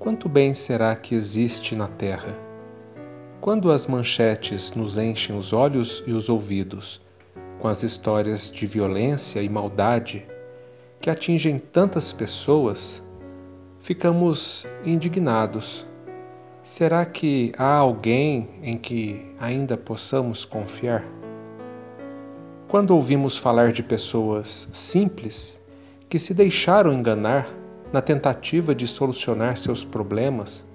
quanto bem será que existe na Terra? Quando as manchetes nos enchem os olhos e os ouvidos com as histórias de violência e maldade que atingem tantas pessoas, ficamos indignados. Será que há alguém em que ainda possamos confiar? Quando ouvimos falar de pessoas simples que se deixaram enganar na tentativa de solucionar seus problemas,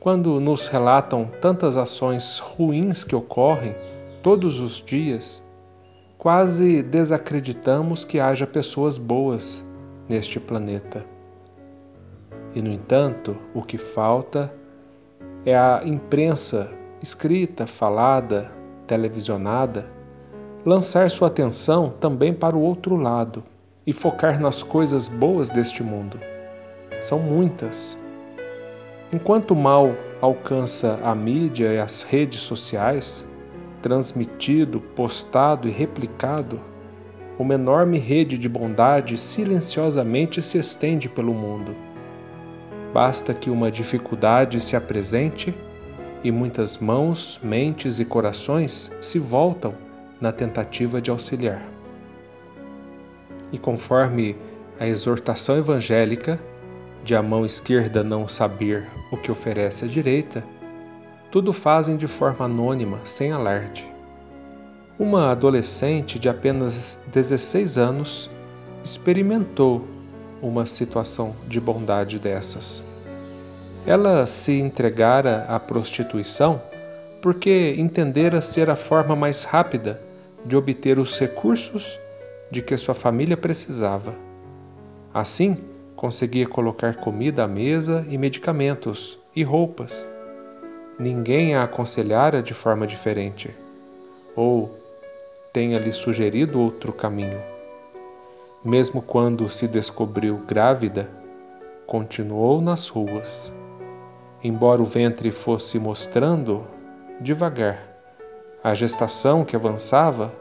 quando nos relatam tantas ações ruins que ocorrem todos os dias, quase desacreditamos que haja pessoas boas neste planeta. E, no entanto, o que falta é a imprensa escrita, falada, televisionada lançar sua atenção também para o outro lado e focar nas coisas boas deste mundo. São muitas Enquanto o mal alcança a mídia e as redes sociais, transmitido, postado e replicado, uma enorme rede de bondade silenciosamente se estende pelo mundo. Basta que uma dificuldade se apresente e muitas mãos, mentes e corações se voltam na tentativa de auxiliar. E conforme a exortação evangélica, de a mão esquerda não saber o que oferece a direita, tudo fazem de forma anônima, sem alarde. Uma adolescente de apenas 16 anos experimentou uma situação de bondade dessas. Ela se entregara à prostituição porque entendera ser a forma mais rápida de obter os recursos de que sua família precisava. Assim, conseguia colocar comida à mesa e medicamentos e roupas. Ninguém a aconselhara de forma diferente, ou tenha-lhe sugerido outro caminho. Mesmo quando se descobriu grávida, continuou nas ruas. Embora o ventre fosse mostrando devagar a gestação que avançava,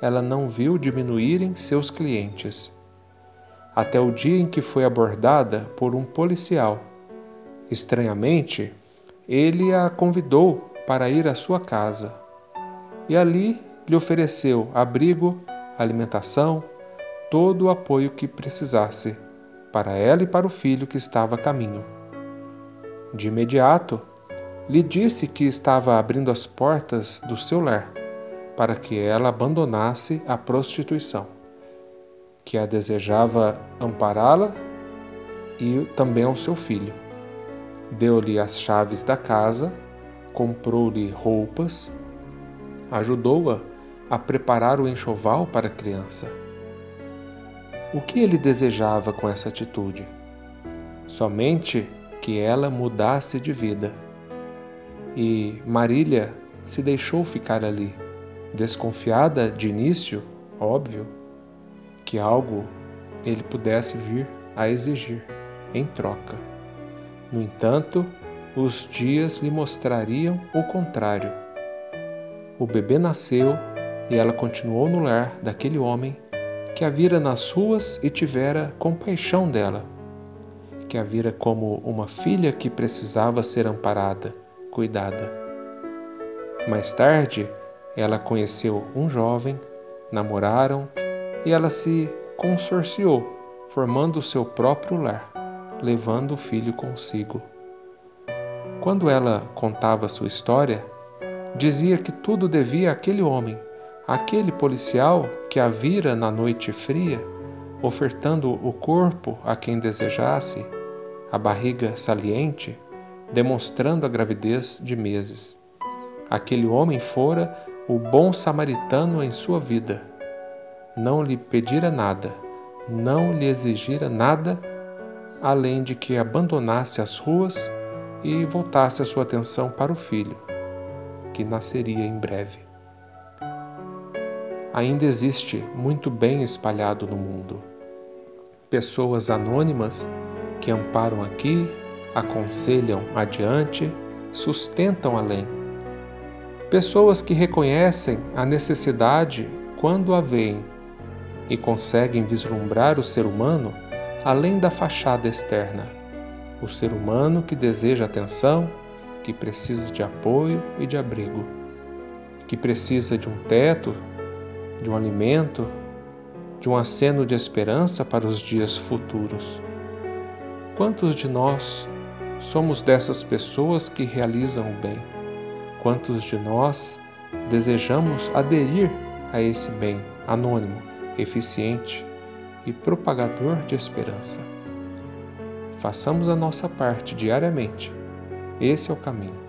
ela não viu diminuírem seus clientes até o dia em que foi abordada por um policial. Estranhamente, ele a convidou para ir à sua casa e ali lhe ofereceu abrigo, alimentação, todo o apoio que precisasse para ela e para o filho que estava a caminho. De imediato, lhe disse que estava abrindo as portas do seu lar para que ela abandonasse a prostituição que a desejava ampará-la e também ao seu filho. Deu-lhe as chaves da casa, comprou-lhe roupas, ajudou-a a preparar o enxoval para a criança. O que ele desejava com essa atitude? Somente que ela mudasse de vida. E Marília se deixou ficar ali, desconfiada de início, óbvio, que algo ele pudesse vir a exigir em troca. No entanto, os dias lhe mostrariam o contrário. O bebê nasceu e ela continuou no lar daquele homem que a vira nas ruas e tivera compaixão dela, que a vira como uma filha que precisava ser amparada, cuidada. Mais tarde, ela conheceu um jovem, namoraram e ela se consorciou, formando seu próprio lar, levando o filho consigo. Quando ela contava sua história, dizia que tudo devia àquele homem, àquele policial que a vira na noite fria, ofertando o corpo a quem desejasse, a barriga saliente, demonstrando a gravidez de meses. Aquele homem fora o bom samaritano em sua vida, não lhe pedira nada, não lhe exigira nada, além de que abandonasse as ruas e voltasse a sua atenção para o filho, que nasceria em breve. Ainda existe muito bem espalhado no mundo. Pessoas anônimas que amparam aqui, aconselham adiante, sustentam além. Pessoas que reconhecem a necessidade quando a veem e conseguem vislumbrar o ser humano além da fachada externa, o ser humano que deseja atenção, que precisa de apoio e de abrigo, que precisa de um teto, de um alimento, de um aceno de esperança para os dias futuros. Quantos de nós somos dessas pessoas que realizam o bem? Quantos de nós desejamos aderir a esse bem anônimo, eficiente e propagador de esperança? Façamos a nossa parte diariamente. Esse é o caminho.